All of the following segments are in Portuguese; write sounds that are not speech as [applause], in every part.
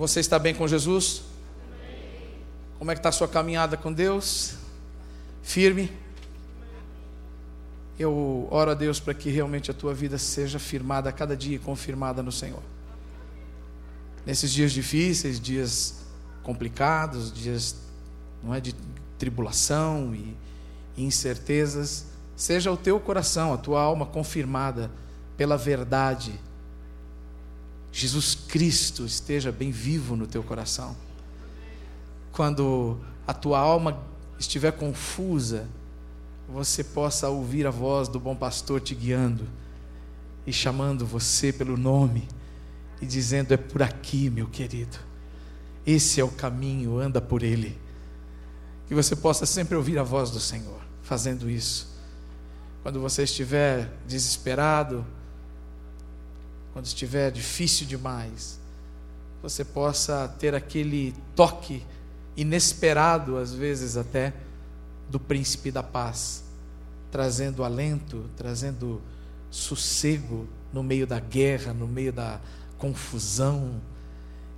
Você está bem com Jesus? Como é que está a sua caminhada com Deus? Firme? Eu oro a Deus para que realmente a tua vida seja firmada a cada dia e confirmada no Senhor. Nesses dias difíceis, dias complicados, dias não é de tribulação e incertezas, seja o teu coração, a tua alma confirmada pela verdade. Jesus Cristo esteja bem vivo no teu coração. Quando a tua alma estiver confusa, você possa ouvir a voz do bom pastor te guiando e chamando você pelo nome e dizendo: É por aqui, meu querido. Esse é o caminho, anda por ele. Que você possa sempre ouvir a voz do Senhor fazendo isso. Quando você estiver desesperado, quando estiver difícil demais, você possa ter aquele toque inesperado, às vezes até, do príncipe da paz, trazendo alento, trazendo sossego no meio da guerra, no meio da confusão,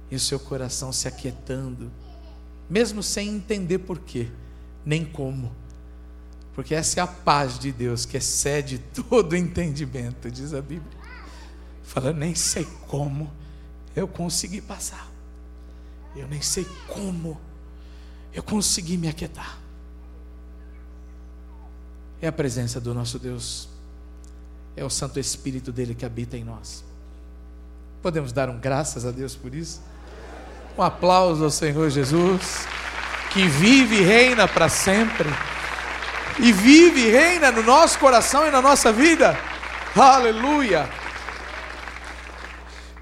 e o seu coração se aquietando, mesmo sem entender porquê, nem como. Porque essa é a paz de Deus que excede [laughs] todo entendimento, diz a Bíblia. Fala, nem sei como eu consegui passar. Eu nem sei como eu consegui me aquietar é a presença do nosso Deus, é o Santo Espírito dele que habita em nós. Podemos dar um graças a Deus por isso? Um aplauso ao Senhor Jesus, que vive e reina para sempre, e vive e reina no nosso coração e na nossa vida. Aleluia!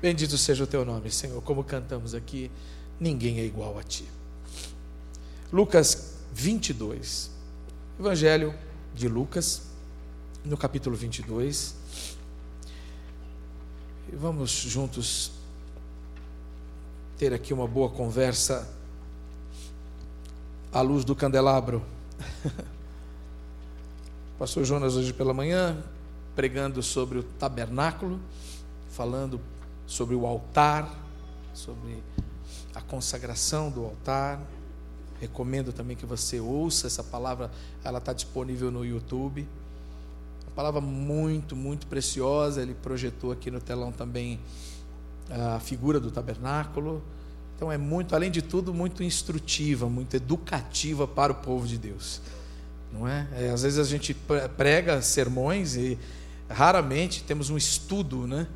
Bendito seja o teu nome, Senhor. Como cantamos aqui, ninguém é igual a ti. Lucas 22, Evangelho de Lucas, no capítulo 22. E vamos juntos ter aqui uma boa conversa à luz do candelabro. [laughs] Pastor Jonas, hoje pela manhã, pregando sobre o tabernáculo, falando sobre o altar, sobre a consagração do altar, Recomendo também que você ouça essa palavra, ela está disponível no YouTube. Uma palavra muito, muito preciosa. Ele projetou aqui no telão também a figura do tabernáculo. Então é muito, além de tudo, muito instrutiva, muito educativa para o povo de Deus. Não é? é às vezes a gente prega sermões e raramente temos um estudo, né?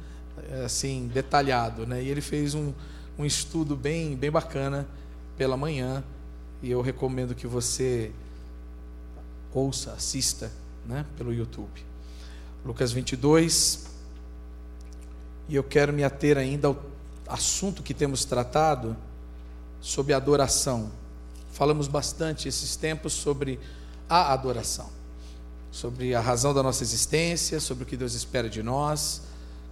Assim detalhado, né? E ele fez um, um estudo bem, bem bacana pela manhã e eu recomendo que você ouça, assista né, pelo YouTube. Lucas 22. E eu quero me ater ainda ao assunto que temos tratado sobre adoração. Falamos bastante esses tempos sobre a adoração, sobre a razão da nossa existência, sobre o que Deus espera de nós,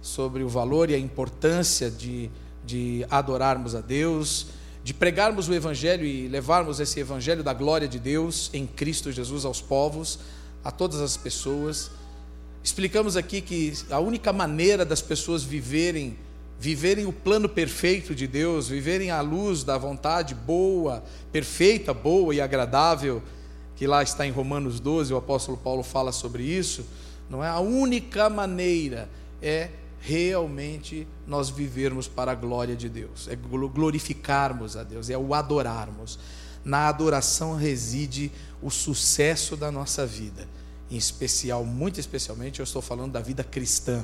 sobre o valor e a importância de, de adorarmos a Deus de pregarmos o Evangelho e levarmos esse Evangelho da glória de Deus em Cristo Jesus aos povos, a todas as pessoas. Explicamos aqui que a única maneira das pessoas viverem, viverem o plano perfeito de Deus, viverem à luz da vontade boa, perfeita, boa e agradável, que lá está em Romanos 12, o apóstolo Paulo fala sobre isso, não é? A única maneira é realmente nós vivermos para a glória de Deus, é glorificarmos a Deus, é o adorarmos. Na adoração reside o sucesso da nossa vida, em especial, muito especialmente, eu estou falando da vida cristã,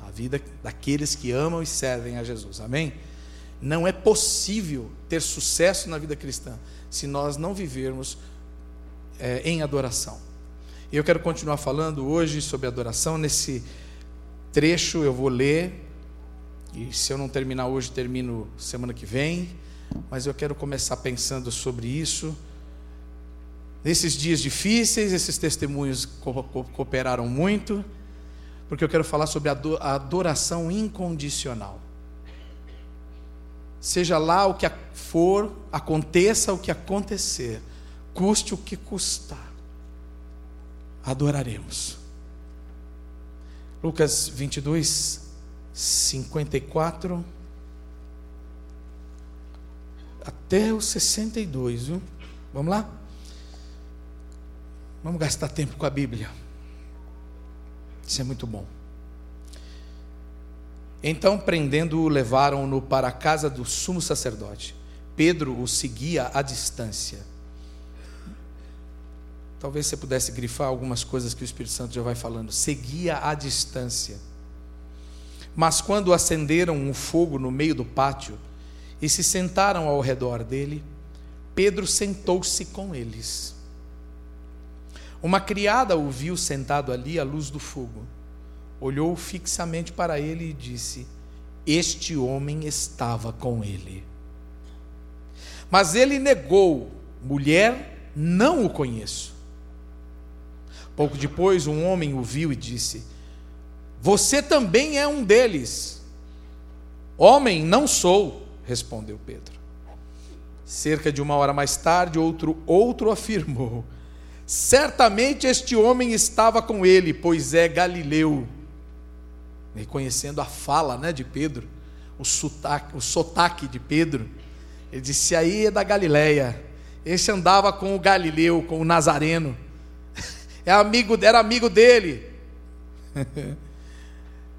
a vida daqueles que amam e servem a Jesus, amém? Não é possível ter sucesso na vida cristã se nós não vivermos é, em adoração. Eu quero continuar falando hoje sobre adoração nesse trecho eu vou ler, e se eu não terminar hoje, termino semana que vem, mas eu quero começar pensando sobre isso. Nesses dias difíceis, esses testemunhos cooperaram muito, porque eu quero falar sobre a adoração incondicional. Seja lá o que for, aconteça o que acontecer, custe o que custar, adoraremos. Lucas 22, 54. até o 62, viu? Vamos lá? Vamos gastar tempo com a Bíblia. Isso é muito bom. Então, prendendo-o, levaram-no para a casa do sumo sacerdote. Pedro o seguia à distância. Talvez você pudesse grifar algumas coisas que o Espírito Santo já vai falando. Seguia à distância. Mas quando acenderam um fogo no meio do pátio e se sentaram ao redor dele, Pedro sentou-se com eles. Uma criada o viu sentado ali à luz do fogo, olhou fixamente para ele e disse: Este homem estava com ele. Mas ele negou: Mulher, não o conheço. Pouco depois, um homem o viu e disse: Você também é um deles. Homem, não sou, respondeu Pedro. Cerca de uma hora mais tarde, outro outro afirmou: Certamente este homem estava com ele, pois é Galileu. Reconhecendo a fala né, de Pedro, o sotaque, o sotaque de Pedro, ele disse: aí é da Galileia. Esse andava com o Galileu, com o Nazareno. É amigo, era amigo dele. [laughs]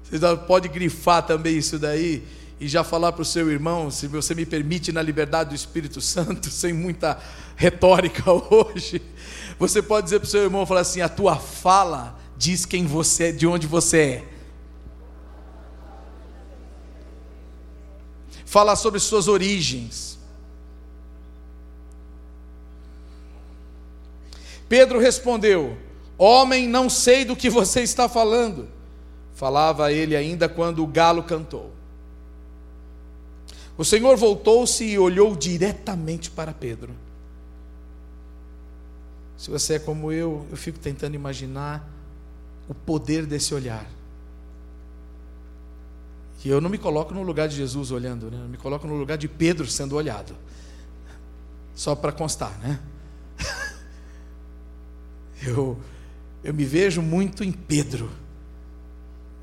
Você pode grifar também isso daí e já falar para o seu irmão, se você me permite, na liberdade do Espírito Santo, [laughs] sem muita retórica [laughs] hoje. Você pode dizer para o seu irmão, falar assim: a tua fala diz quem você é, de onde você é. Fala sobre suas origens. Pedro respondeu: Homem, não sei do que você está falando. Falava ele ainda quando o galo cantou. O Senhor voltou-se e olhou diretamente para Pedro. Se você é como eu, eu fico tentando imaginar o poder desse olhar. E eu não me coloco no lugar de Jesus olhando, né? eu me coloco no lugar de Pedro sendo olhado. Só para constar, né? [laughs] Eu, eu me vejo muito em Pedro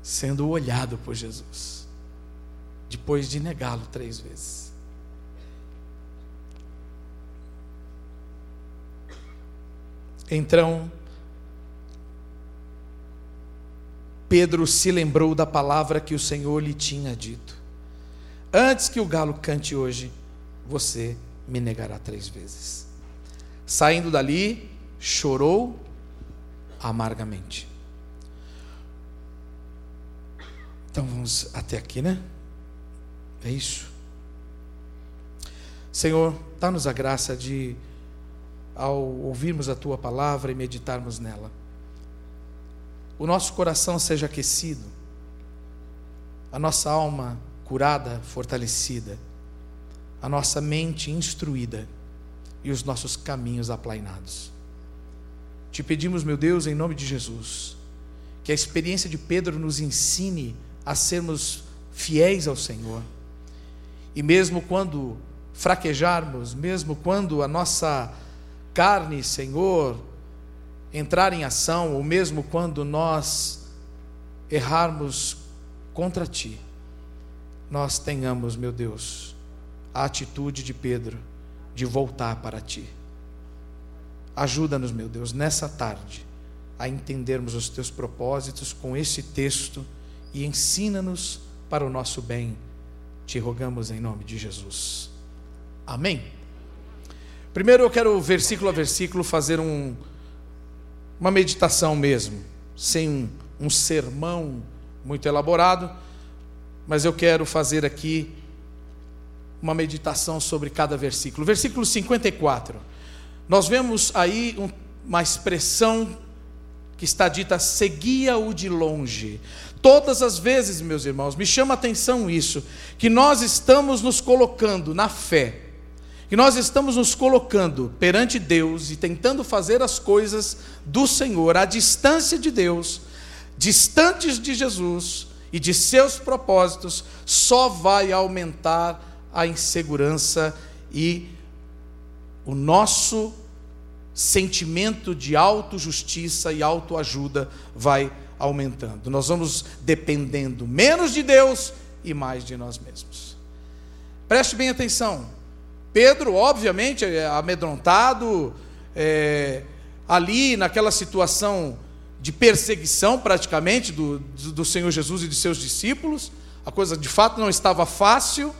sendo olhado por Jesus, depois de negá-lo três vezes. Então, Pedro se lembrou da palavra que o Senhor lhe tinha dito: Antes que o galo cante hoje, você me negará três vezes. Saindo dali, chorou amargamente. Então vamos até aqui, né? É isso. Senhor, dá-nos a graça de ao ouvirmos a tua palavra e meditarmos nela. O nosso coração seja aquecido, a nossa alma curada, fortalecida, a nossa mente instruída e os nossos caminhos aplainados. Te pedimos, meu Deus, em nome de Jesus, que a experiência de Pedro nos ensine a sermos fiéis ao Senhor. E mesmo quando fraquejarmos, mesmo quando a nossa carne, Senhor, entrar em ação, ou mesmo quando nós errarmos contra Ti, nós tenhamos, meu Deus, a atitude de Pedro de voltar para Ti. Ajuda-nos, meu Deus, nessa tarde, a entendermos os Teus propósitos com esse texto e ensina-nos para o nosso bem. Te rogamos em nome de Jesus. Amém. Primeiro eu quero, versículo a versículo, fazer um, uma meditação mesmo, sem um, um sermão muito elaborado, mas eu quero fazer aqui uma meditação sobre cada versículo. Versículo 54. Nós vemos aí um, uma expressão que está dita: seguia-o de longe. Todas as vezes, meus irmãos, me chama a atenção isso, que nós estamos nos colocando na fé que nós estamos nos colocando perante Deus e tentando fazer as coisas do Senhor à distância de Deus, distantes de Jesus e de seus propósitos, só vai aumentar a insegurança e o nosso sentimento de autojustiça e autoajuda vai aumentando. Nós vamos dependendo menos de Deus e mais de nós mesmos. Preste bem atenção. Pedro, obviamente, é amedrontado, é, ali naquela situação de perseguição praticamente do, do Senhor Jesus e de seus discípulos, a coisa de fato não estava fácil,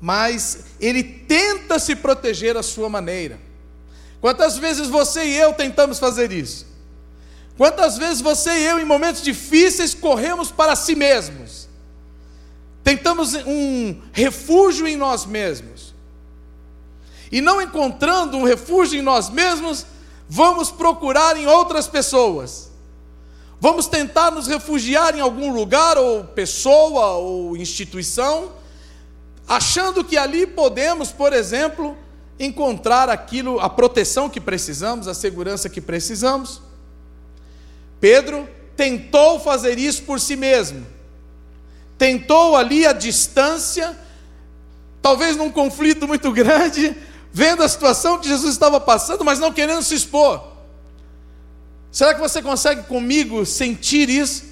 mas ele tenta se proteger à sua maneira. Quantas vezes você e eu tentamos fazer isso? Quantas vezes você e eu, em momentos difíceis, corremos para si mesmos? Tentamos um refúgio em nós mesmos. E não encontrando um refúgio em nós mesmos, vamos procurar em outras pessoas. Vamos tentar nos refugiar em algum lugar, ou pessoa, ou instituição, achando que ali podemos, por exemplo, encontrar aquilo, a proteção que precisamos, a segurança que precisamos. Pedro tentou fazer isso por si mesmo. Tentou ali a distância, talvez num conflito muito [laughs] grande, vendo a situação que Jesus estava passando, mas não querendo se expor. Será que você consegue comigo sentir isso?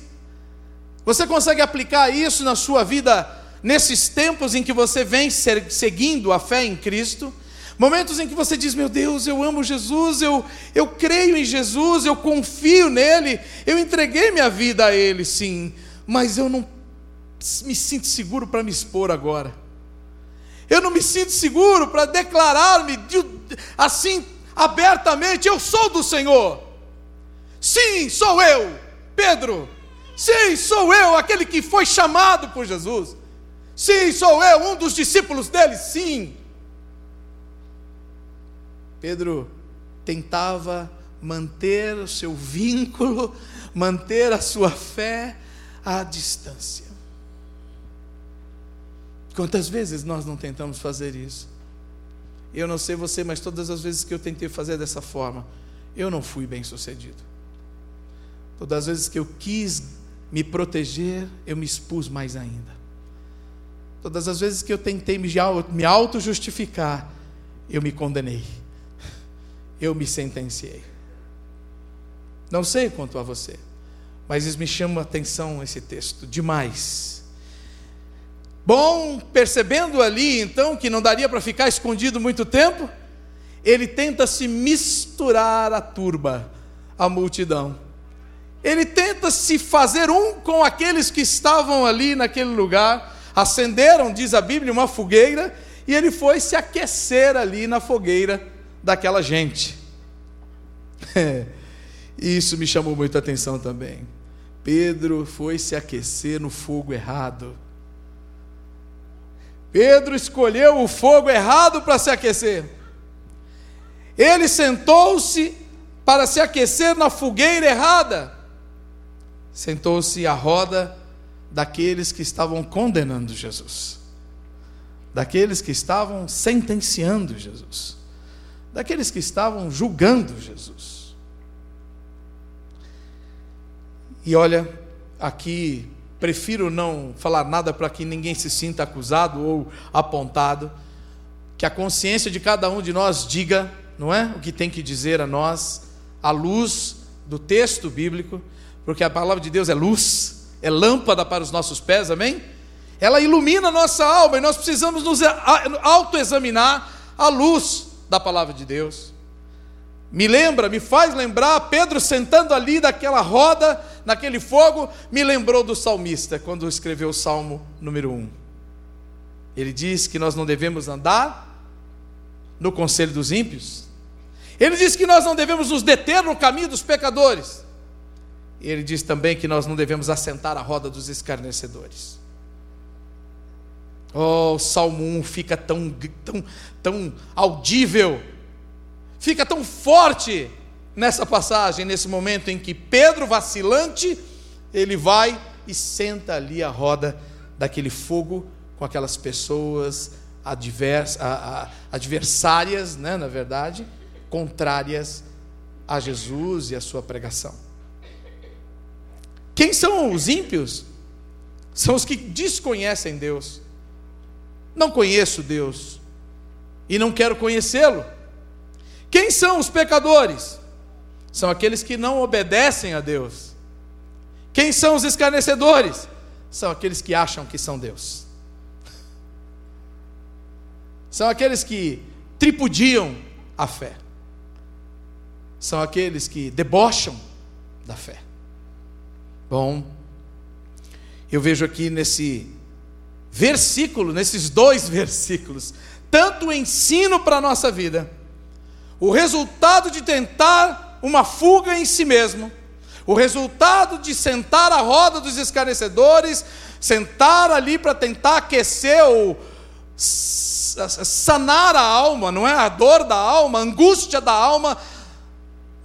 Você consegue aplicar isso na sua vida nesses tempos em que você vem seguindo a fé em Cristo? Momentos em que você diz: Meu Deus, eu amo Jesus, eu, eu creio em Jesus, eu confio nele, eu entreguei minha vida a Ele, sim, mas eu não me sinto seguro para me expor agora. Eu não me sinto seguro para declarar-me assim abertamente: Eu sou do Senhor. Sim, sou eu, Pedro. Sim, sou eu, aquele que foi chamado por Jesus. Sim, sou eu, um dos discípulos dele. Sim. Pedro tentava manter o seu vínculo, manter a sua fé à distância. Quantas vezes nós não tentamos fazer isso? Eu não sei você, mas todas as vezes que eu tentei fazer dessa forma, eu não fui bem sucedido. Todas as vezes que eu quis me proteger, eu me expus mais ainda. Todas as vezes que eu tentei me auto-justificar, eu me condenei eu me sentenciei. Não sei quanto a você, mas me chama a atenção esse texto demais. Bom, percebendo ali então que não daria para ficar escondido muito tempo, ele tenta se misturar à turba, à multidão. Ele tenta se fazer um com aqueles que estavam ali naquele lugar. Acenderam, diz a Bíblia, uma fogueira e ele foi se aquecer ali na fogueira daquela gente. [laughs] Isso me chamou muita atenção também. Pedro foi se aquecer no fogo errado. Pedro escolheu o fogo errado para se aquecer. Ele sentou-se para se aquecer na fogueira errada. Sentou-se à roda daqueles que estavam condenando Jesus, daqueles que estavam sentenciando Jesus daqueles que estavam julgando Jesus. E olha, aqui prefiro não falar nada para que ninguém se sinta acusado ou apontado, que a consciência de cada um de nós diga, não é? O que tem que dizer a nós, à luz do texto bíblico, porque a palavra de Deus é luz, é lâmpada para os nossos pés, amém? Ela ilumina a nossa alma e nós precisamos nos autoexaminar à luz da palavra de Deus. Me lembra, me faz lembrar, Pedro sentando ali daquela roda, naquele fogo, me lembrou do salmista, quando escreveu o salmo número 1. Ele diz que nós não devemos andar no conselho dos ímpios. Ele diz que nós não devemos nos deter no caminho dos pecadores. Ele diz também que nós não devemos assentar a roda dos escarnecedores. Oh, o Salmo 1 fica tão, tão, tão audível, fica tão forte nessa passagem, nesse momento em que Pedro, vacilante, ele vai e senta ali a roda daquele fogo com aquelas pessoas advers, a, a, adversárias, né, na verdade, contrárias a Jesus e a sua pregação. Quem são os ímpios? São os que desconhecem Deus não conheço Deus e não quero conhecê-lo. Quem são os pecadores? São aqueles que não obedecem a Deus. Quem são os escarnecedores? São aqueles que acham que são Deus. São aqueles que tripudiam a fé. São aqueles que debocham da fé. Bom, eu vejo aqui nesse versículo, nesses dois [laughs] versículos, tanto o ensino para a nossa vida, o resultado de tentar uma fuga em si mesmo, o resultado de sentar à roda dos escarnecedores, sentar ali para tentar aquecer ou sanar a alma, não é? A dor da alma, a angústia da alma,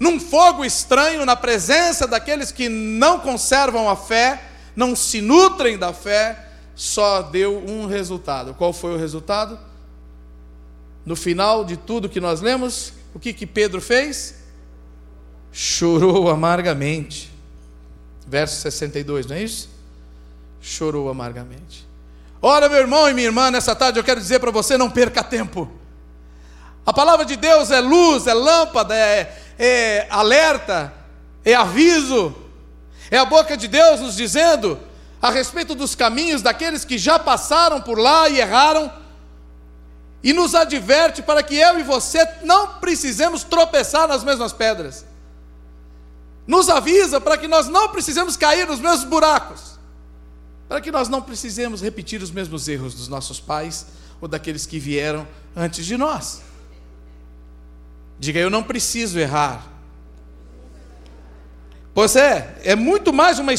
num fogo estranho, na presença daqueles que não conservam a fé, não se nutrem da fé, só deu um resultado. Qual foi o resultado? No final de tudo que nós lemos, o que, que Pedro fez? Chorou amargamente. Verso 62, não é isso? Chorou amargamente. Ora, meu irmão e minha irmã, nessa tarde eu quero dizer para você: não perca tempo. A palavra de Deus é luz, é lâmpada, é, é alerta, é aviso. É a boca de Deus nos dizendo a respeito dos caminhos daqueles que já passaram por lá e erraram, e nos adverte para que eu e você não precisemos tropeçar nas mesmas pedras. Nos avisa para que nós não precisemos cair nos mesmos buracos, para que nós não precisemos repetir os mesmos erros dos nossos pais ou daqueles que vieram antes de nós. Diga, eu não preciso errar. Pois é, é muito mais uma,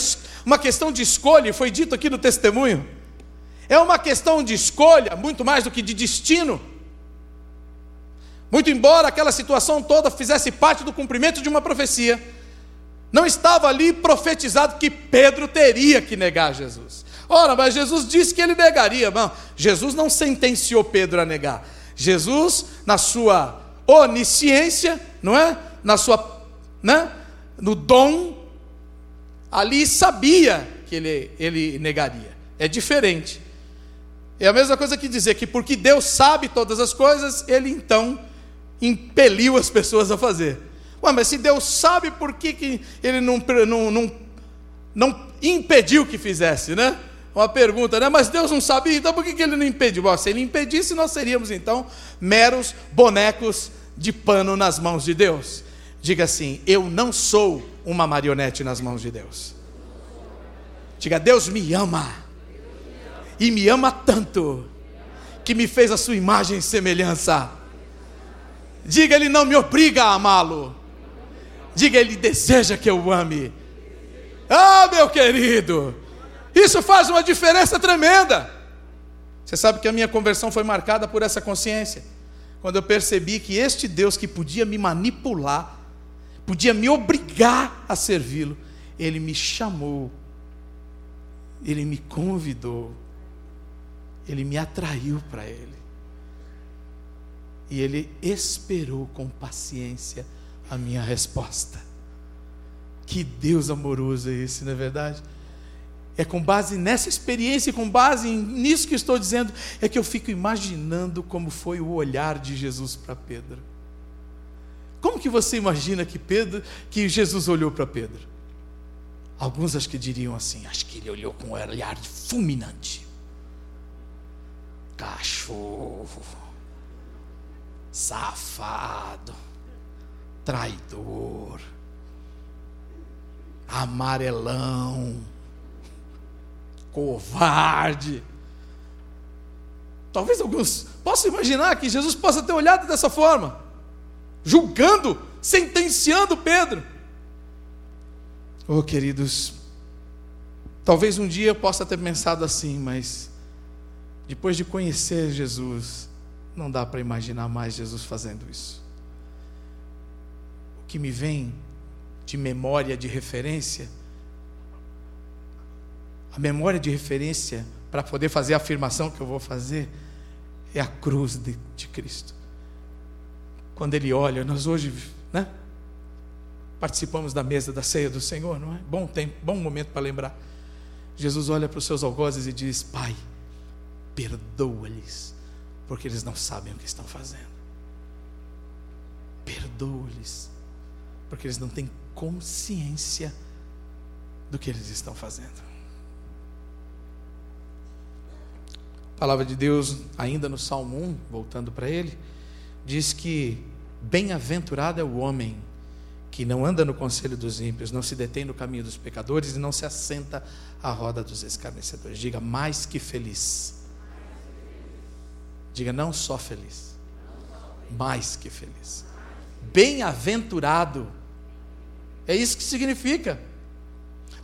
uma questão de escolha, foi dito aqui no testemunho. É uma questão de escolha, muito mais do que de destino. Muito embora aquela situação toda fizesse parte do cumprimento de uma profecia, não estava ali profetizado que Pedro teria que negar Jesus. Ora, mas Jesus disse que ele negaria. Não, Jesus não sentenciou Pedro a negar. Jesus, na sua onisciência, não é? Na sua, né? No dom, ali sabia que ele, ele negaria. É diferente. É a mesma coisa que dizer que porque Deus sabe todas as coisas, ele então impeliu as pessoas a fazer. Ué, mas se Deus sabe, por que, que ele não, não, não, não impediu que fizesse, né? Uma pergunta, né? Mas Deus não sabia, então por que, ele não impediu? Bom, se ele impedisse, nós seríamos então meros bonecos de pano nas mãos de Deus. Diga assim: Eu não sou uma marionete nas mãos de Deus. Diga, Deus me ama. E me ama tanto que me fez a sua imagem e semelhança. Diga, Ele não me obriga a amá-lo. Diga, Ele deseja que eu o ame. Ah, meu querido, isso faz uma diferença tremenda. Você sabe que a minha conversão foi marcada por essa consciência. Quando eu percebi que este Deus que podia me manipular, podia me obrigar a servi-lo, ele me chamou, ele me convidou, ele me atraiu para ele. E ele esperou com paciência a minha resposta. Que Deus amoroso é esse, não é verdade? É com base nessa experiência, com base nisso que estou dizendo, é que eu fico imaginando como foi o olhar de Jesus para Pedro. Como que você imagina que Pedro, que Jesus olhou para Pedro? Alguns acho que diriam assim, acho que ele olhou com um olhar fulminante. Cachorro, safado, traidor, amarelão covarde. Talvez alguns possam imaginar que Jesus possa ter olhado dessa forma, julgando, sentenciando Pedro. Oh, queridos, talvez um dia eu possa ter pensado assim, mas depois de conhecer Jesus, não dá para imaginar mais Jesus fazendo isso. O que me vem de memória, de referência, a memória de referência para poder fazer a afirmação que eu vou fazer é a cruz de, de Cristo. Quando Ele olha, nós hoje, né? Participamos da mesa da ceia do Senhor, não é? Bom tempo, bom momento para lembrar. Jesus olha para os seus algozes e diz: Pai, perdoa-lhes, porque eles não sabem o que estão fazendo. Perdoa-lhes, porque eles não têm consciência do que eles estão fazendo. Palavra de Deus, ainda no Salmo 1, voltando para ele, diz que bem-aventurado é o homem que não anda no conselho dos ímpios, não se detém no caminho dos pecadores e não se assenta à roda dos escarnecedores. Diga mais que feliz. Diga não só feliz, mais que feliz. Bem-aventurado. É isso que significa.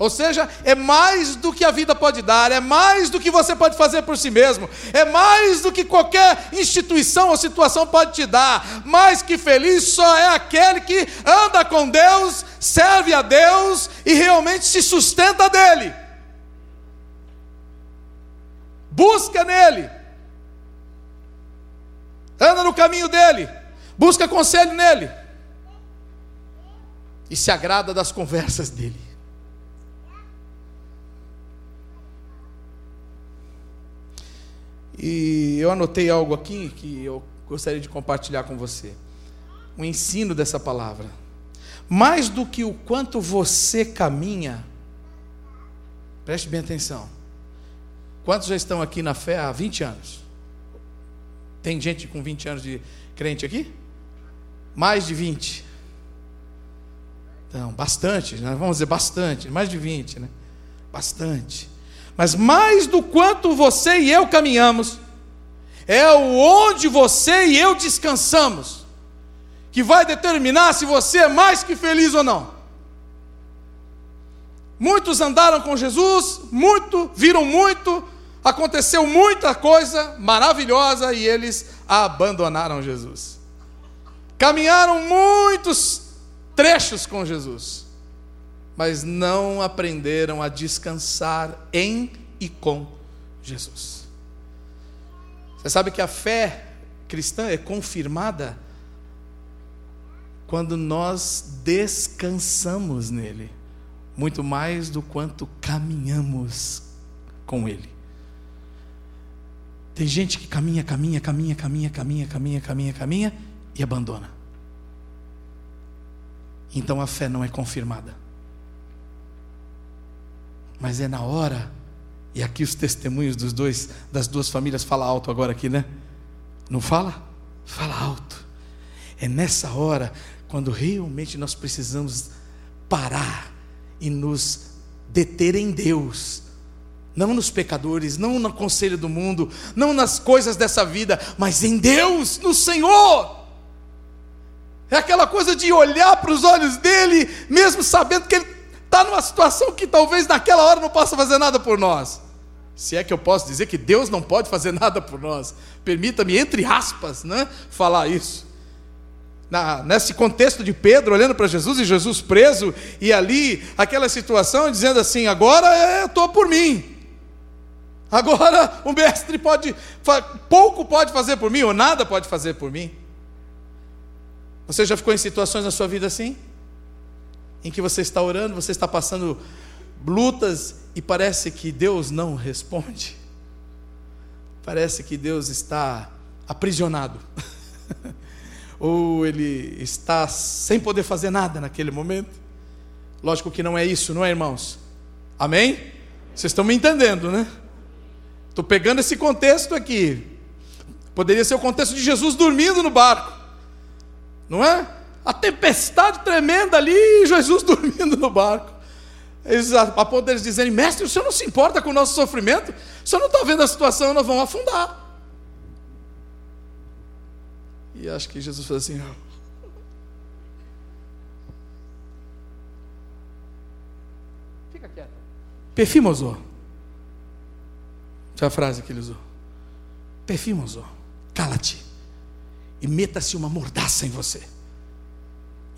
Ou seja, é mais do que a vida pode dar, é mais do que você pode fazer por si mesmo, é mais do que qualquer instituição ou situação pode te dar. Mais que feliz só é aquele que anda com Deus, serve a Deus e realmente se sustenta dele. Busca nele, anda no caminho dele, busca conselho nele e se agrada das conversas dele. E eu anotei algo aqui que eu gostaria de compartilhar com você. O ensino dessa palavra. Mais do que o quanto você caminha, preste bem atenção. Quantos já estão aqui na fé há 20 anos? Tem gente com 20 anos de crente aqui? Mais de 20. Então, bastante, né? vamos dizer bastante, mais de 20, né? Bastante. Mas mais do quanto você e eu caminhamos, é o onde você e eu descansamos, que vai determinar se você é mais que feliz ou não. Muitos andaram com Jesus, muito, viram muito, aconteceu muita coisa maravilhosa e eles abandonaram Jesus. Caminharam muitos trechos com Jesus mas não aprenderam a descansar em e com Jesus. Você sabe que a fé cristã é confirmada quando nós descansamos nele, muito mais do quanto caminhamos com ele. Tem gente que caminha, caminha, caminha, caminha, caminha, caminha, caminha, caminha e abandona. Então a fé não é confirmada mas é na hora, e aqui os testemunhos dos dois, das duas famílias, fala alto agora aqui, né? Não fala? Fala alto. É nessa hora, quando realmente nós precisamos parar e nos deter em Deus, não nos pecadores, não no conselho do mundo, não nas coisas dessa vida, mas em Deus, no Senhor. É aquela coisa de olhar para os olhos dele, mesmo sabendo que ele está numa situação que talvez naquela hora não possa fazer nada por nós. Se é que eu posso dizer que Deus não pode fazer nada por nós. Permita-me, entre aspas, né, falar isso. Na, nesse contexto de Pedro olhando para Jesus e Jesus preso, e ali aquela situação dizendo assim: agora eu estou por mim. Agora o mestre pode, pouco pode fazer por mim, ou nada pode fazer por mim. Você já ficou em situações na sua vida assim? Em que você está orando, você está passando lutas e parece que Deus não responde. Parece que Deus está aprisionado. [laughs] Ou ele está sem poder fazer nada naquele momento. Lógico que não é isso, não é, irmãos? Amém? Vocês estão me entendendo, né? Estou pegando esse contexto aqui. Poderia ser o contexto de Jesus dormindo no barco, não é? A tempestade tremenda ali e Jesus [laughs] dormindo no barco. Eles, a ponto deles dizerem, mestre, o senhor não se importa com o nosso sofrimento? O senhor não está vendo a situação, nós vamos afundar. E acho que Jesus falou assim: Fica quieto. Perfimoso. Essa é a frase que ele usou. Perfimoso. Cala-te. E meta-se uma mordaça em você.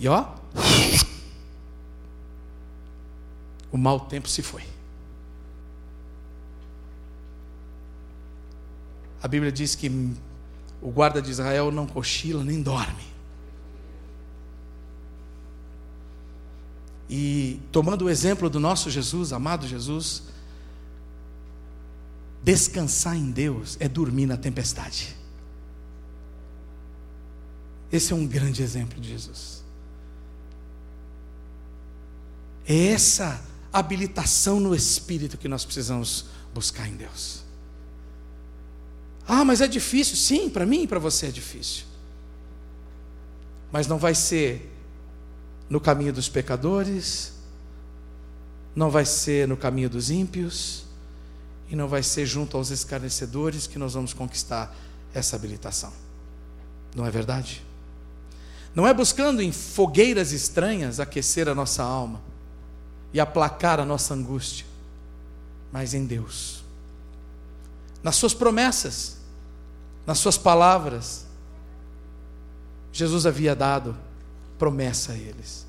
E ó, o mau tempo se foi. A Bíblia diz que o guarda de Israel não cochila nem dorme. E tomando o exemplo do nosso Jesus, amado Jesus, descansar em Deus é dormir na tempestade. Esse é um grande exemplo de Jesus. É essa habilitação no espírito que nós precisamos buscar em Deus. Ah, mas é difícil. Sim, para mim e para você é difícil. Mas não vai ser no caminho dos pecadores, não vai ser no caminho dos ímpios, e não vai ser junto aos escarnecedores que nós vamos conquistar essa habilitação. Não é verdade? Não é buscando em fogueiras estranhas aquecer a nossa alma e aplacar a nossa angústia, mas em Deus. Nas Suas promessas, nas Suas palavras, Jesus havia dado promessa a eles.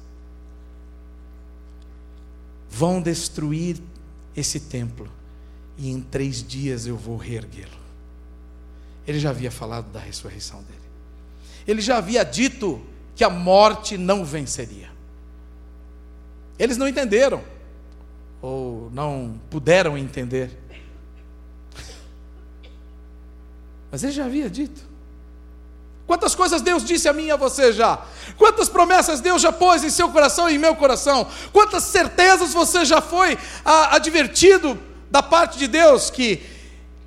Vão destruir esse templo e em três dias eu vou reerguê-lo. Ele já havia falado da ressurreição dele. Ele já havia dito que a morte não venceria. Eles não entenderam, ou não puderam entender. Mas ele já havia dito. Quantas coisas Deus disse a mim e a você já? Quantas promessas Deus já pôs em seu coração e em meu coração? Quantas certezas você já foi advertido da parte de Deus que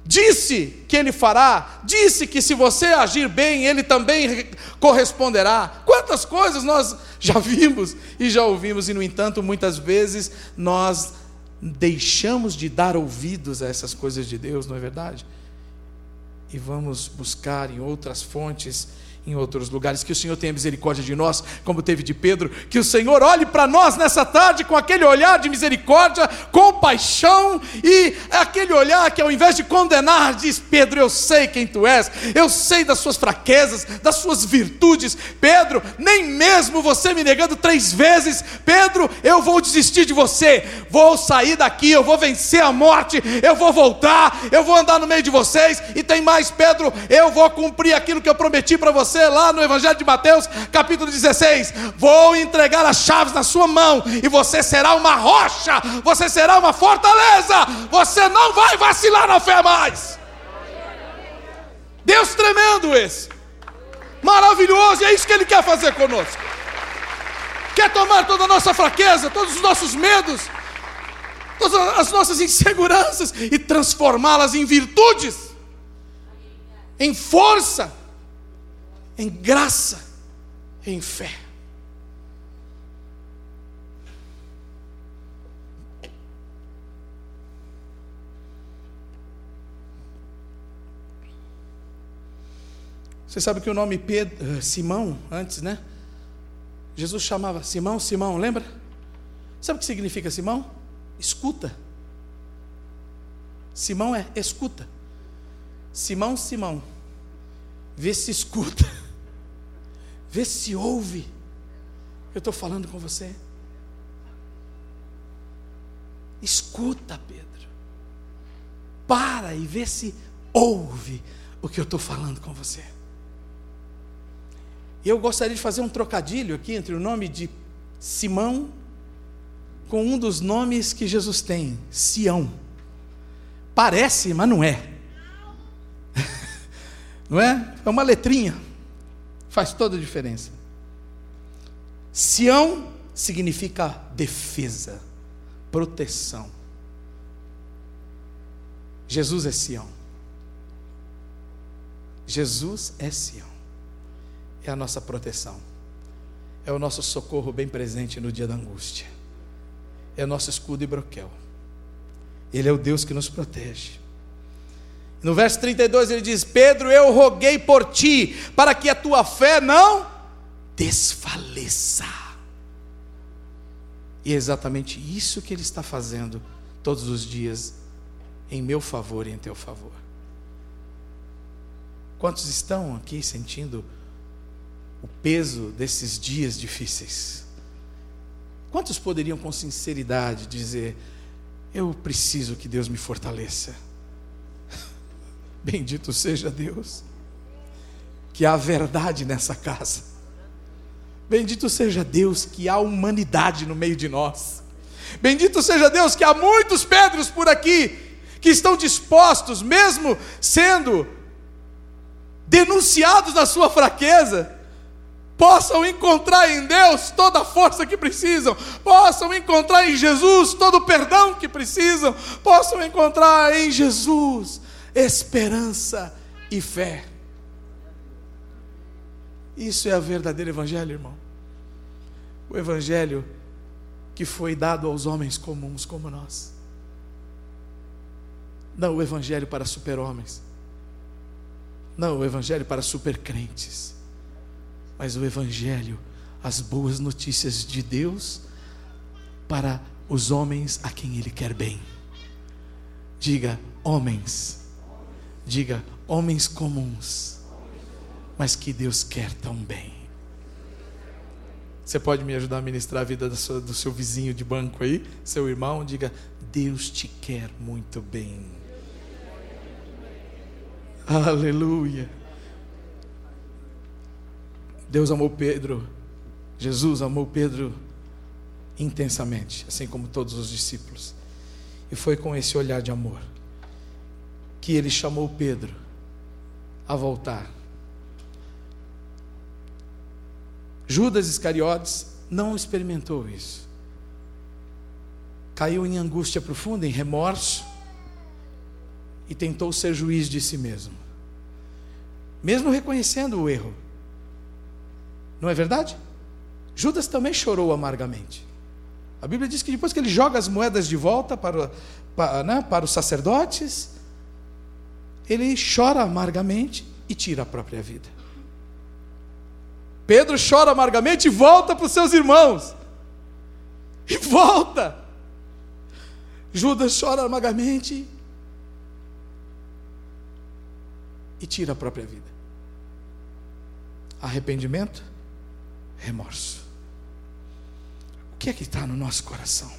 disse que Ele fará, disse que se você agir bem, Ele também corresponderá. Quantas coisas nós [laughs] já vimos e já ouvimos, e no entanto, muitas vezes nós deixamos de dar ouvidos a essas coisas de Deus, não é verdade? e vamos buscar em outras fontes em outros lugares. Que o Senhor tenha misericórdia de nós, como teve de Pedro. Que o Senhor olhe para nós nessa tarde com aquele olhar de misericórdia, compaixão e aquele olhar que ao invés de condenar, diz: Pedro, eu sei quem tu és, eu sei das suas fraquezas, das suas virtudes. Pedro, nem mesmo você me negando três vezes, Pedro, eu vou desistir de você, vou sair daqui, eu vou vencer a morte, eu vou voltar, eu vou andar no meio de vocês. E tem mais, Pedro, eu vou cumprir aquilo que eu prometi para você você lá no Evangelho de Mateus, capítulo 16: Vou entregar as chaves na sua mão, e você será uma rocha, você será uma fortaleza, você não vai vacilar na fé mais. Deus tremendo esse, maravilhoso, e é isso que Ele quer fazer conosco. Quer tomar toda a nossa fraqueza, todos os nossos medos, todas as nossas inseguranças e transformá-las em virtudes, em força em graça, em fé. Você sabe que o nome Pedro, eh, Simão, antes, né? Jesus chamava Simão, Simão, lembra? Sabe o que significa Simão? Escuta. Simão é escuta. Simão, Simão. Vê se escuta. [laughs] Vê se ouve. Eu estou falando com você. Escuta, Pedro. Para e vê se ouve o que eu estou falando com você. Eu gostaria de fazer um trocadilho aqui entre o nome de Simão com um dos nomes que Jesus tem, Sião. Parece, mas não é. [laughs] não é? É uma letrinha. Faz toda a diferença. Sião significa defesa, proteção. Jesus é Sião. Jesus é Sião. É a nossa proteção. É o nosso socorro bem presente no dia da angústia. É o nosso escudo e broquel. Ele é o Deus que nos protege. No verso 32 ele diz: Pedro, eu roguei por ti, para que a tua fé não desfaleça. E é exatamente isso que ele está fazendo todos os dias, em meu favor e em teu favor. Quantos estão aqui sentindo o peso desses dias difíceis? Quantos poderiam com sinceridade dizer: Eu preciso que Deus me fortaleça? Bendito seja Deus, que há verdade nessa casa. Bendito seja Deus que há humanidade no meio de nós. Bendito seja Deus que há muitos Pedros por aqui que estão dispostos, mesmo sendo denunciados na sua fraqueza, possam encontrar em Deus toda a força que precisam, possam encontrar em Jesus todo o perdão que precisam, possam encontrar em Jesus esperança e fé. Isso é a verdadeira evangelho, irmão. O evangelho que foi dado aos homens comuns como nós. Não o evangelho para super-homens. Não o evangelho para super-crentes. Mas o evangelho, as boas notícias de Deus para os homens a quem ele quer bem. Diga homens. Diga homens comuns. Mas que Deus quer tão bem. Você pode me ajudar a ministrar a vida do seu, do seu vizinho de banco aí, seu irmão? Diga: Deus te quer muito bem. Aleluia. Deus amou Pedro, Jesus amou Pedro intensamente, assim como todos os discípulos. E foi com esse olhar de amor que ele chamou Pedro a voltar. Judas Iscariotes não experimentou isso. Caiu em angústia profunda, em remorso, e tentou ser juiz de si mesmo, mesmo reconhecendo o erro. Não é verdade? Judas também chorou amargamente. A Bíblia diz que depois que ele joga as moedas de volta para, para, né, para os sacerdotes, ele chora amargamente e tira a própria vida. Pedro chora amargamente e volta para os seus irmãos. E volta. Judas chora amargamente e tira a própria vida. Arrependimento, remorso. O que é que está no nosso coração?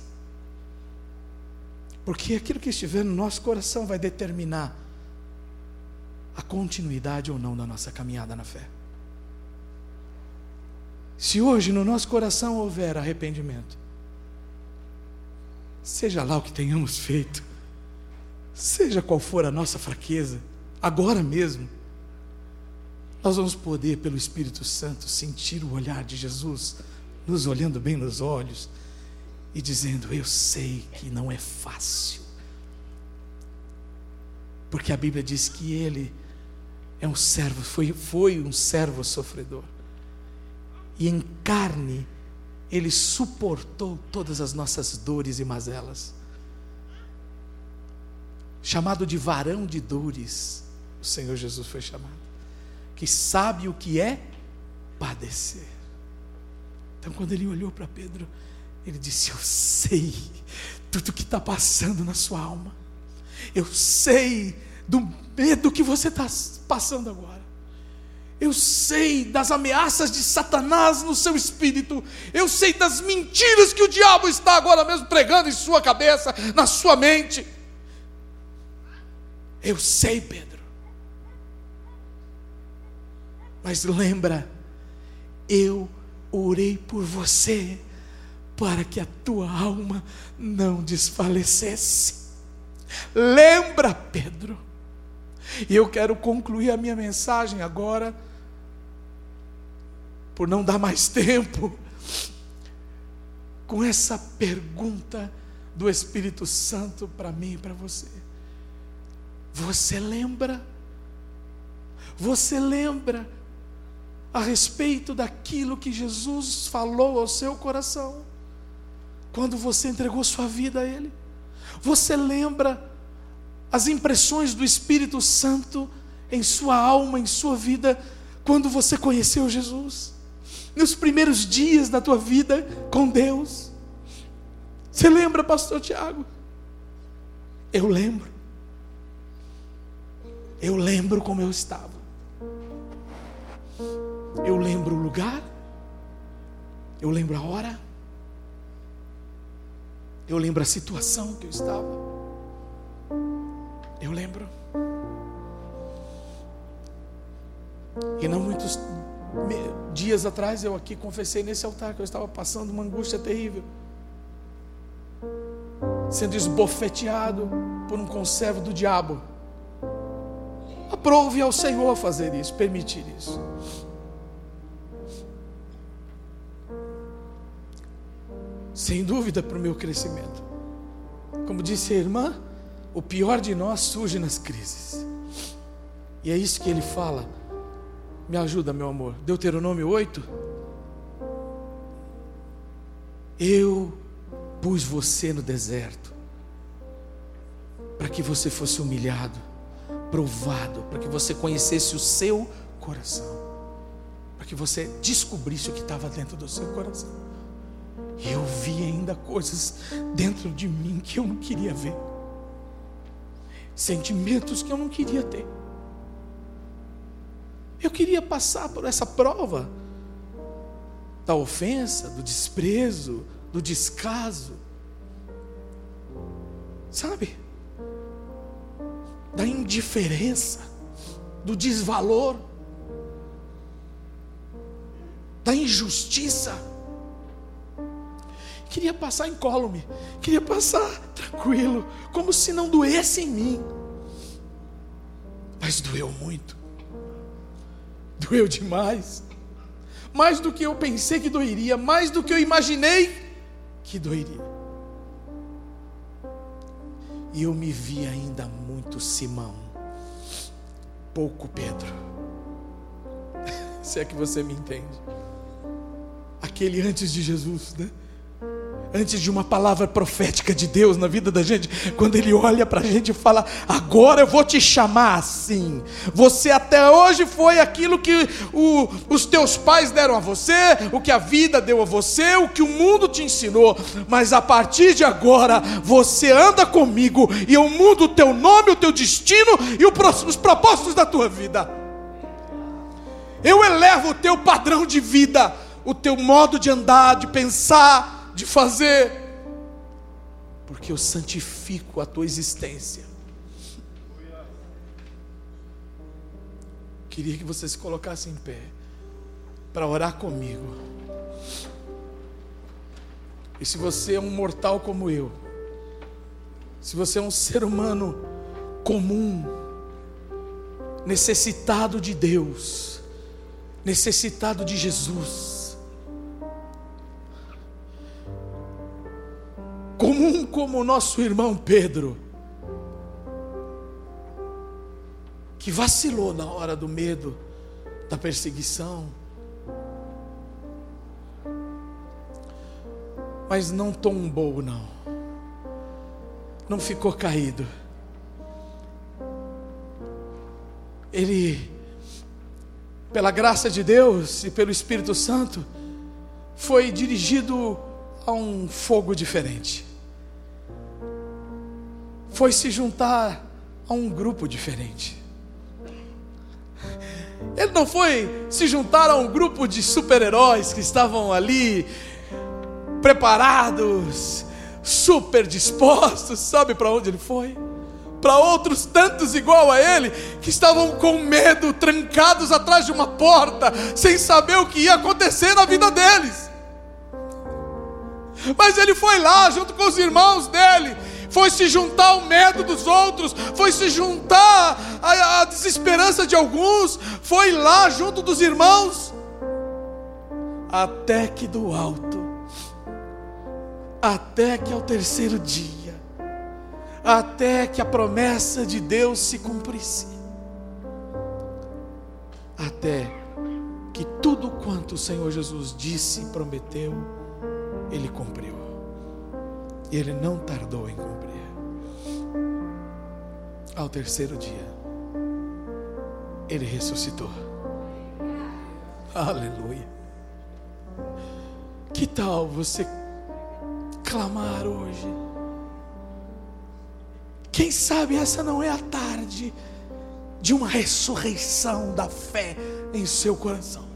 Porque aquilo que estiver no nosso coração vai determinar a continuidade ou não da nossa caminhada na fé. Se hoje no nosso coração houver arrependimento, seja lá o que tenhamos feito, seja qual for a nossa fraqueza, agora mesmo, nós vamos poder, pelo Espírito Santo, sentir o olhar de Jesus, nos olhando bem nos olhos e dizendo: Eu sei que não é fácil, porque a Bíblia diz que Ele é um servo, foi, foi um servo sofredor, e em carne, Ele suportou todas as nossas dores e mazelas. Chamado de varão de dores, o Senhor Jesus foi chamado, que sabe o que é padecer. Então, quando ele olhou para Pedro, ele disse: Eu sei tudo que está passando na sua alma, eu sei do medo que você está passando agora. Eu sei das ameaças de Satanás no seu espírito. Eu sei das mentiras que o diabo está agora mesmo pregando em sua cabeça, na sua mente. Eu sei, Pedro. Mas lembra, eu orei por você para que a tua alma não desfalecesse. Lembra, Pedro. E eu quero concluir a minha mensagem agora, por não dar mais [laughs] tempo, com essa pergunta do Espírito Santo para mim e para você. Você lembra? Você lembra a respeito daquilo que Jesus falou ao seu coração quando você entregou sua vida a Ele? Você lembra as impressões do Espírito Santo em sua alma, em sua vida, quando você conheceu Jesus? Nos primeiros dias da tua vida com Deus? Você lembra, Pastor Tiago? Eu lembro. Eu lembro como eu estava. Eu lembro o lugar. Eu lembro a hora. Eu lembro a situação que eu estava. Eu lembro. E não muitos dias atrás eu aqui confessei nesse altar que eu estava passando uma angústia terrível. Sendo esbofeteado por um conservo do diabo. Aprove ao Senhor fazer isso, permitir isso. Sem dúvida para o meu crescimento. Como disse a irmã, o pior de nós surge nas crises. E é isso que ele fala. Me ajuda, meu amor. Deuteronômio 8. Eu pus você no deserto para que você fosse humilhado, provado, para que você conhecesse o seu coração, para que você descobrisse o que estava dentro do seu coração. Eu vi ainda coisas dentro de mim que eu não queria ver, sentimentos que eu não queria ter. Eu queria passar por essa prova da ofensa, do desprezo, do descaso. Sabe? Da indiferença, do desvalor, da injustiça. Queria passar incólume, queria passar tranquilo, como se não doesse em mim. Mas doeu muito. Doeu demais. Mais do que eu pensei que doeria, mais do que eu imaginei que doeria. E eu me vi ainda muito Simão, pouco Pedro. [laughs] Se é que você me entende. Aquele antes de Jesus, né? Antes de uma palavra profética de Deus na vida da gente, quando Ele olha para a gente e fala: Agora eu vou te chamar assim. Você até hoje foi aquilo que o, os teus pais deram a você, o que a vida deu a você, o que o mundo te ensinou, mas a partir de agora você anda comigo e eu mudo o teu nome, o teu destino e o, os propósitos da tua vida. Eu elevo o teu padrão de vida, o teu modo de andar, de pensar de fazer, porque eu santifico a tua existência. Queria que você se colocasse em pé para orar comigo. E se você é um mortal como eu, se você é um ser humano comum, necessitado de Deus, necessitado de Jesus, comum como o nosso irmão Pedro, que vacilou na hora do medo, da perseguição, mas não tombou, não, não ficou caído. Ele, pela graça de Deus e pelo Espírito Santo, foi dirigido a um fogo diferente foi se juntar a um grupo diferente. Ele não foi se juntar a um grupo de super-heróis que estavam ali preparados, super dispostos. Sabe para onde ele foi? Para outros tantos igual a ele, que estavam com medo, trancados atrás de uma porta, sem saber o que ia acontecer na vida deles. Mas ele foi lá, junto com os irmãos dele, foi se juntar ao medo dos outros, foi se juntar à, à desesperança de alguns, foi lá junto dos irmãos, até que do alto, até que ao terceiro dia, até que a promessa de Deus se cumprisse, até que tudo quanto o Senhor Jesus disse e prometeu, Ele cumpriu. E Ele não tardou em cumprir ao terceiro dia, ele ressuscitou. Aleluia. Que tal você clamar hoje? Quem sabe essa não é a tarde de uma ressurreição da fé em seu coração.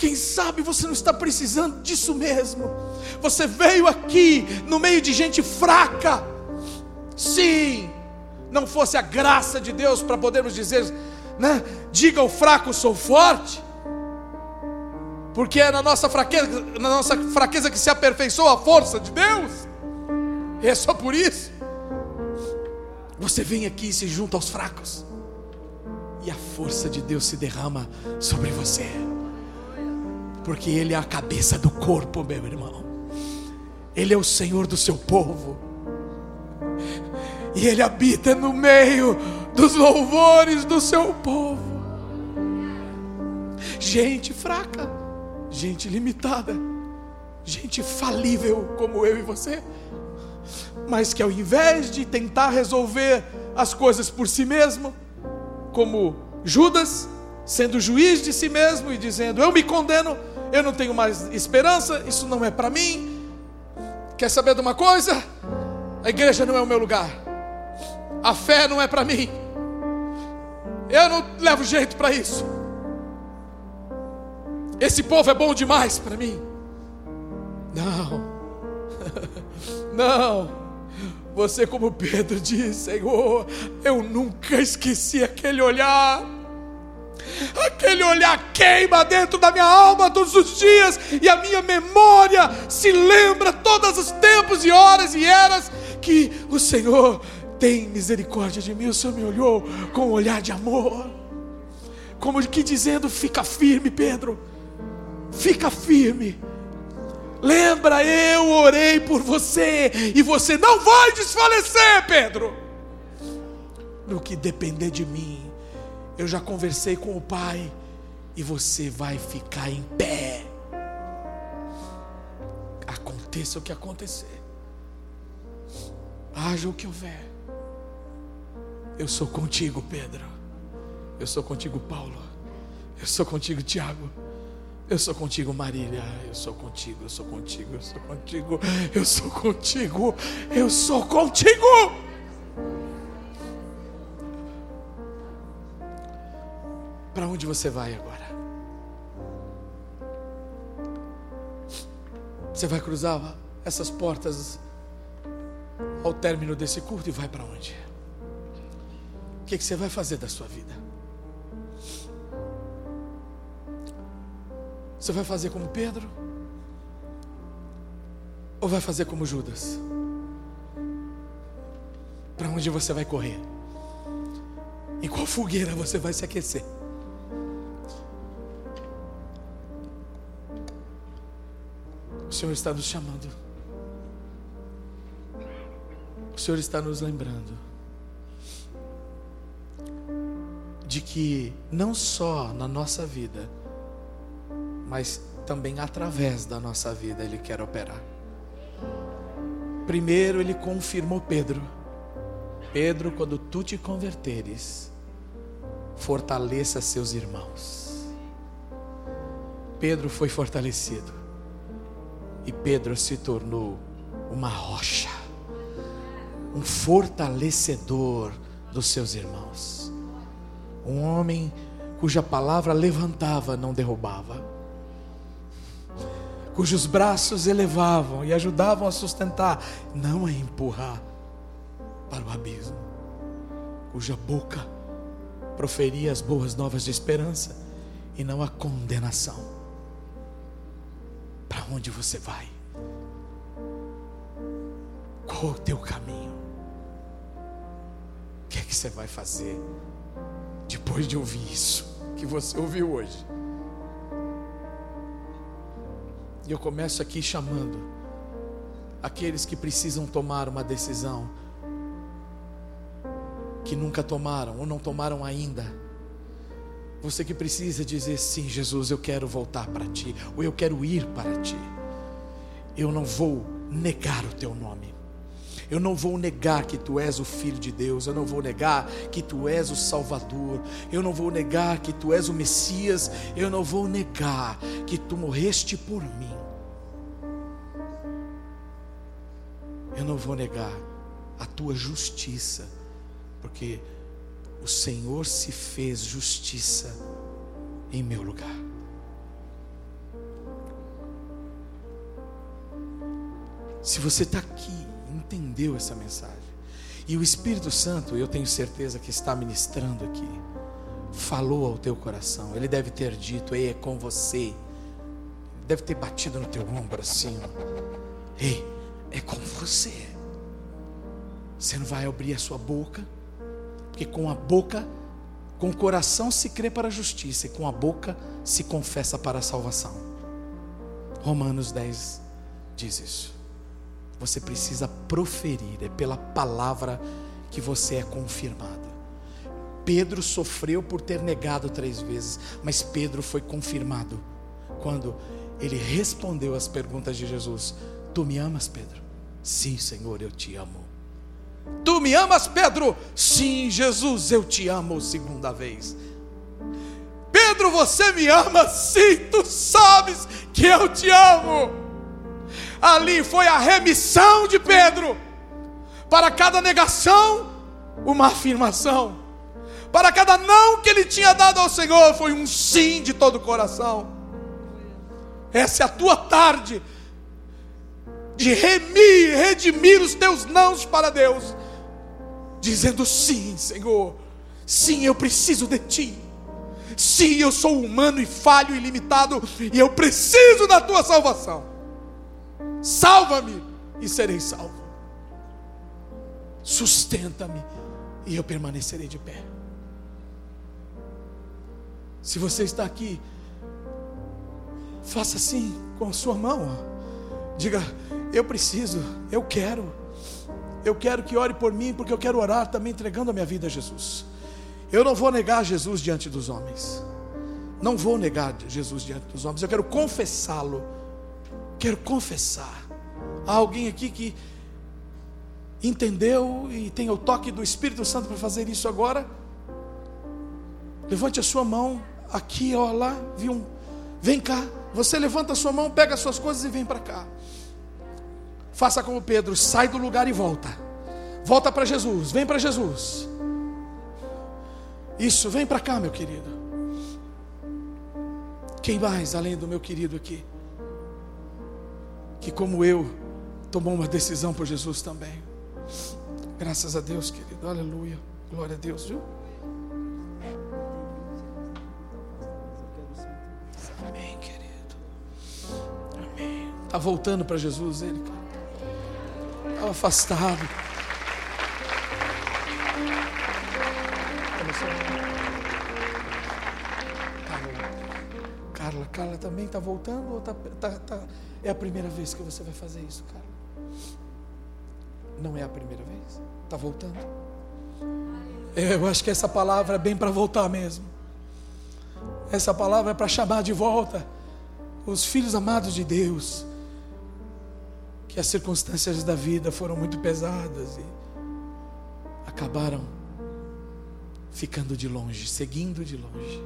Quem sabe você não está precisando disso mesmo. Você veio aqui no meio de gente fraca Sim, não fosse a graça de Deus para podermos dizer, né? Diga o fraco, sou forte. Porque é na nossa fraqueza, na nossa fraqueza que se aperfeiçoa a força de Deus. E é só por isso. Você vem aqui e se junta aos fracos. E a força de Deus se derrama sobre você. Porque Ele é a cabeça do corpo, meu irmão. Ele é o Senhor do seu povo e Ele habita no meio dos louvores do seu povo. gente fraca, gente limitada, gente falível como eu e você, mas que ao invés de tentar resolver as coisas por si mesmo, como Judas, sendo juiz de si mesmo e dizendo: Eu me condeno, eu não tenho mais esperança, isso não é para mim. Quer saber de uma coisa? A igreja não é o meu lugar, a fé não é para mim, eu não levo jeito para isso. Esse povo é bom demais para mim. Não, [laughs] não. Você, como Pedro diz, Senhor, eu nunca esqueci aquele olhar. Aquele olhar queima dentro da minha alma todos os dias, e a minha memória se lembra todos os tempos e horas e eras que o Senhor tem misericórdia de mim. O Senhor me olhou com um olhar de amor, como que dizendo: fica firme, Pedro, fica firme Lembra, eu orei por você e você não vai desfalecer, Pedro. No que depender de mim, eu já conversei com o Pai e você vai ficar em pé. Aconteça o que acontecer, haja o que houver. Eu sou contigo, Pedro. Eu sou contigo, Paulo. Eu sou contigo, Tiago. Eu sou contigo, Marília. Eu sou contigo, eu sou contigo, eu sou contigo, eu sou contigo, eu sou contigo. Para onde você vai agora? Você vai cruzar essas portas ao término desse culto e vai para onde? O que, que você vai fazer da sua vida? Você vai fazer como Pedro? Ou vai fazer como Judas? Para onde você vai correr? Em qual fogueira você vai se aquecer? O Senhor está nos chamando. O Senhor está nos lembrando de que não só na nossa vida, mas também através da nossa vida Ele quer operar. Primeiro, Ele confirmou Pedro: Pedro, quando tu te converteres, fortaleça seus irmãos. Pedro foi fortalecido e Pedro se tornou uma rocha, um fortalecedor dos seus irmãos, um homem cuja palavra levantava, não derrubava. Cujos braços elevavam e ajudavam a sustentar, não a empurrar para o abismo, cuja boca proferia as boas novas de esperança e não a condenação. Para onde você vai? Qual o teu caminho? O que é que você vai fazer depois de ouvir isso que você ouviu hoje? E eu começo aqui chamando aqueles que precisam tomar uma decisão, que nunca tomaram ou não tomaram ainda. Você que precisa dizer sim, Jesus, eu quero voltar para ti, ou eu quero ir para ti. Eu não vou negar o teu nome. Eu não vou negar que tu és o Filho de Deus, eu não vou negar que tu és o Salvador, eu não vou negar que tu és o Messias, eu não vou negar que tu morreste por mim. eu não vou negar a tua justiça, porque o Senhor se fez justiça em meu lugar. Se você está aqui, entendeu essa mensagem, e o Espírito Santo, eu tenho certeza que está ministrando aqui, falou ao teu coração, ele deve ter dito: Ei, é com você, deve ter batido no teu ombro assim, ei é com você. Você não vai abrir a sua boca, porque com a boca, com o coração se crê para a justiça e com a boca se confessa para a salvação. Romanos 10 diz isso. Você precisa proferir, é pela palavra que você é confirmado. Pedro sofreu por ter negado três vezes, mas Pedro foi confirmado quando ele respondeu às perguntas de Jesus: Tu me amas, Pedro? Sim, Senhor, eu te amo. Tu me amas, Pedro? Sim, Jesus, eu te amo, segunda vez. Pedro, você me ama? Sim, tu sabes que eu te amo. Ali foi a remissão de Pedro. Para cada negação, uma afirmação. Para cada não que ele tinha dado ao Senhor, foi um sim de todo o coração. Essa é a tua tarde de remir, redimir os teus nãos para Deus, dizendo sim, Senhor. Sim, eu preciso de ti. Sim, eu sou humano e falho e limitado, e eu preciso da tua salvação. Salva-me e serei salvo. Sustenta-me e eu permanecerei de pé. Se você está aqui, faça assim com a sua mão. Diga: Eu preciso, eu quero. Eu quero que ore por mim, porque eu quero orar também entregando a minha vida a Jesus. Eu não vou negar Jesus diante dos homens. Não vou negar Jesus diante dos homens. Eu quero confessá-lo. Quero confessar. Há alguém aqui que entendeu e tem o toque do Espírito Santo para fazer isso agora? Levante a sua mão aqui, ó lá, viu um, vem cá. Você levanta a sua mão, pega as suas coisas e vem para cá. Faça como Pedro, sai do lugar e volta. Volta para Jesus, vem para Jesus. Isso, vem para cá, meu querido. Quem mais além do meu querido aqui? Que como eu tomou uma decisão por Jesus também. Graças a Deus, querido. Aleluia. Glória a Deus, viu? Amém, querido. Amém. Tá voltando para Jesus ele, cara. Estava afastado. Carla, Carla também está voltando ou tá, tá, tá, é a primeira vez que você vai fazer isso, Carla? Não é a primeira vez? Está voltando? É, eu acho que essa palavra é bem para voltar mesmo. Essa palavra é para chamar de volta os filhos amados de Deus, que as circunstâncias da vida foram muito pesadas e acabaram ficando de longe, seguindo de longe.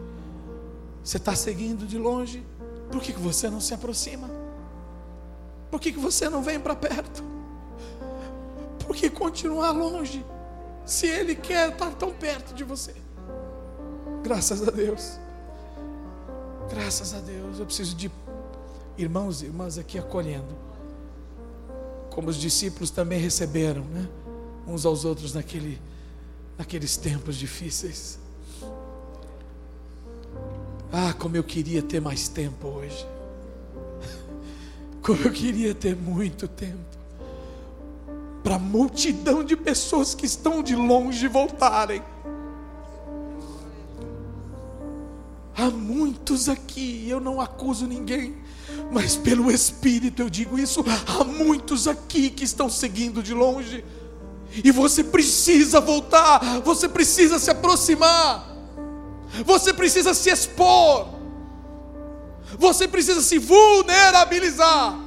Você está seguindo de longe, por que, que você não se aproxima? Por que, que você não vem para perto? Por que continuar longe? Se Ele quer estar tão perto de você. Graças a Deus. Graças a Deus. Eu preciso de irmãos e irmãs aqui acolhendo. Como os discípulos também receberam, né? Uns aos outros naquele, naqueles tempos difíceis. Ah, como eu queria ter mais tempo hoje. [laughs] Como eu queria ter muito tempo para a multidão de pessoas que estão de longe voltarem. Há muitos aqui, eu não acuso ninguém, mas pelo Espírito eu digo isso. Há muitos aqui que estão seguindo de longe, e você precisa voltar, você precisa se aproximar, você precisa se expor, você precisa se vulnerabilizar.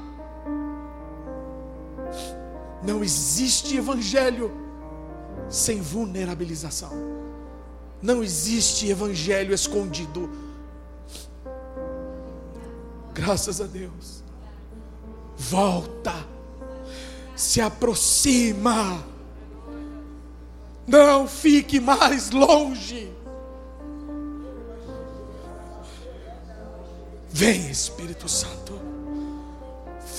Não existe evangelho sem vulnerabilização. Não existe evangelho escondido. Graças a Deus. Volta. Se aproxima. Não fique mais longe. Vem, Espírito Santo.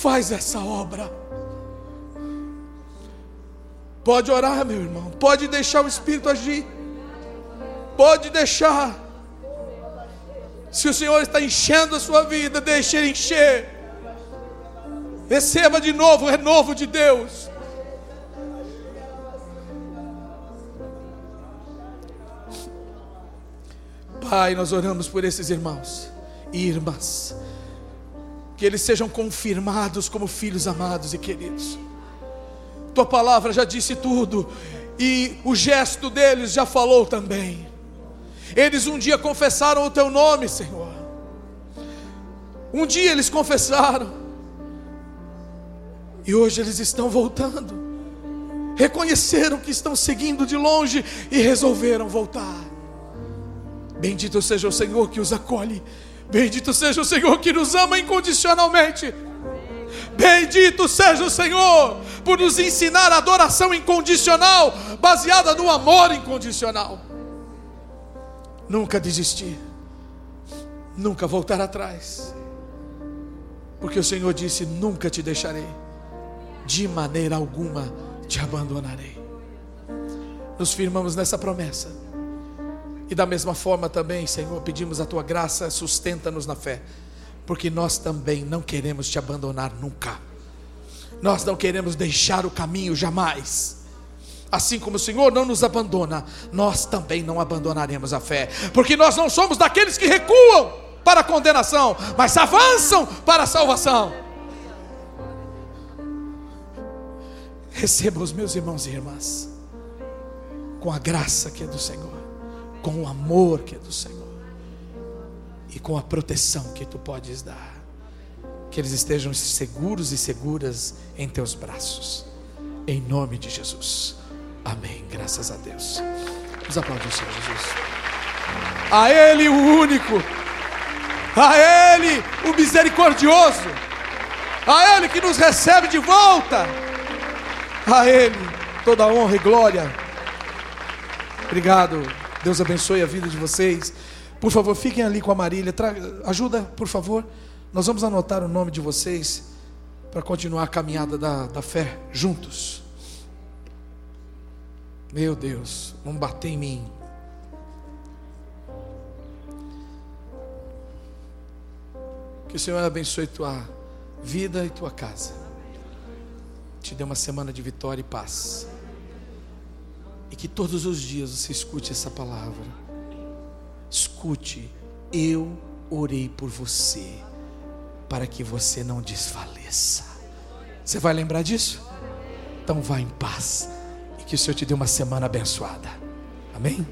Faz essa obra. Pode orar, meu irmão. Pode deixar o Espírito agir. Pode deixar. Se o Senhor está enchendo a sua vida, deixe Ele encher. Receba de novo o renovo de Deus. Pai, nós oramos por esses irmãos e irmãs. Que eles sejam confirmados como filhos amados e queridos tua palavra já disse tudo, e o gesto deles já falou também. Eles um dia confessaram o teu nome, Senhor. Um dia eles confessaram. E hoje eles estão voltando. Reconheceram que estão seguindo de longe e resolveram voltar. Bendito seja o Senhor que os acolhe. Bendito seja o Senhor que nos ama incondicionalmente. Bendito seja o Senhor por nos ensinar a adoração incondicional, baseada no amor incondicional. Nunca desistir, nunca voltar atrás, porque o Senhor disse: Nunca te deixarei, de maneira alguma te abandonarei. Nos firmamos nessa promessa e da mesma forma também, Senhor, pedimos a tua graça, sustenta-nos na fé, porque nós também não queremos te abandonar nunca. Nós não queremos deixar o caminho jamais. Assim como o Senhor não nos abandona, nós também não abandonaremos a fé, porque nós não somos daqueles que recuam para a condenação, mas avançam para a salvação. Receba os meus irmãos e irmãs com a graça que é do Senhor com o amor que é do Senhor e com a proteção que tu podes dar. Que eles estejam seguros e seguras em teus braços. Em nome de Jesus. Amém. Graças a Deus. Vamos aplaudir o Senhor Jesus. A Ele o único. A Ele o misericordioso. A Ele que nos recebe de volta. A Ele toda honra e glória. Obrigado. Deus abençoe a vida de vocês. Por favor, fiquem ali com a Marília. Ajuda, por favor. Nós vamos anotar o nome de vocês para continuar a caminhada da, da fé juntos. Meu Deus, vamos bater em mim. Que o Senhor abençoe tua vida e tua casa. Te dê uma semana de vitória e paz. E que todos os dias você escute essa palavra. Escute, eu orei por você, para que você não desfaleça. Você vai lembrar disso? Então vá em paz. Que o Senhor te dê uma semana abençoada. Amém?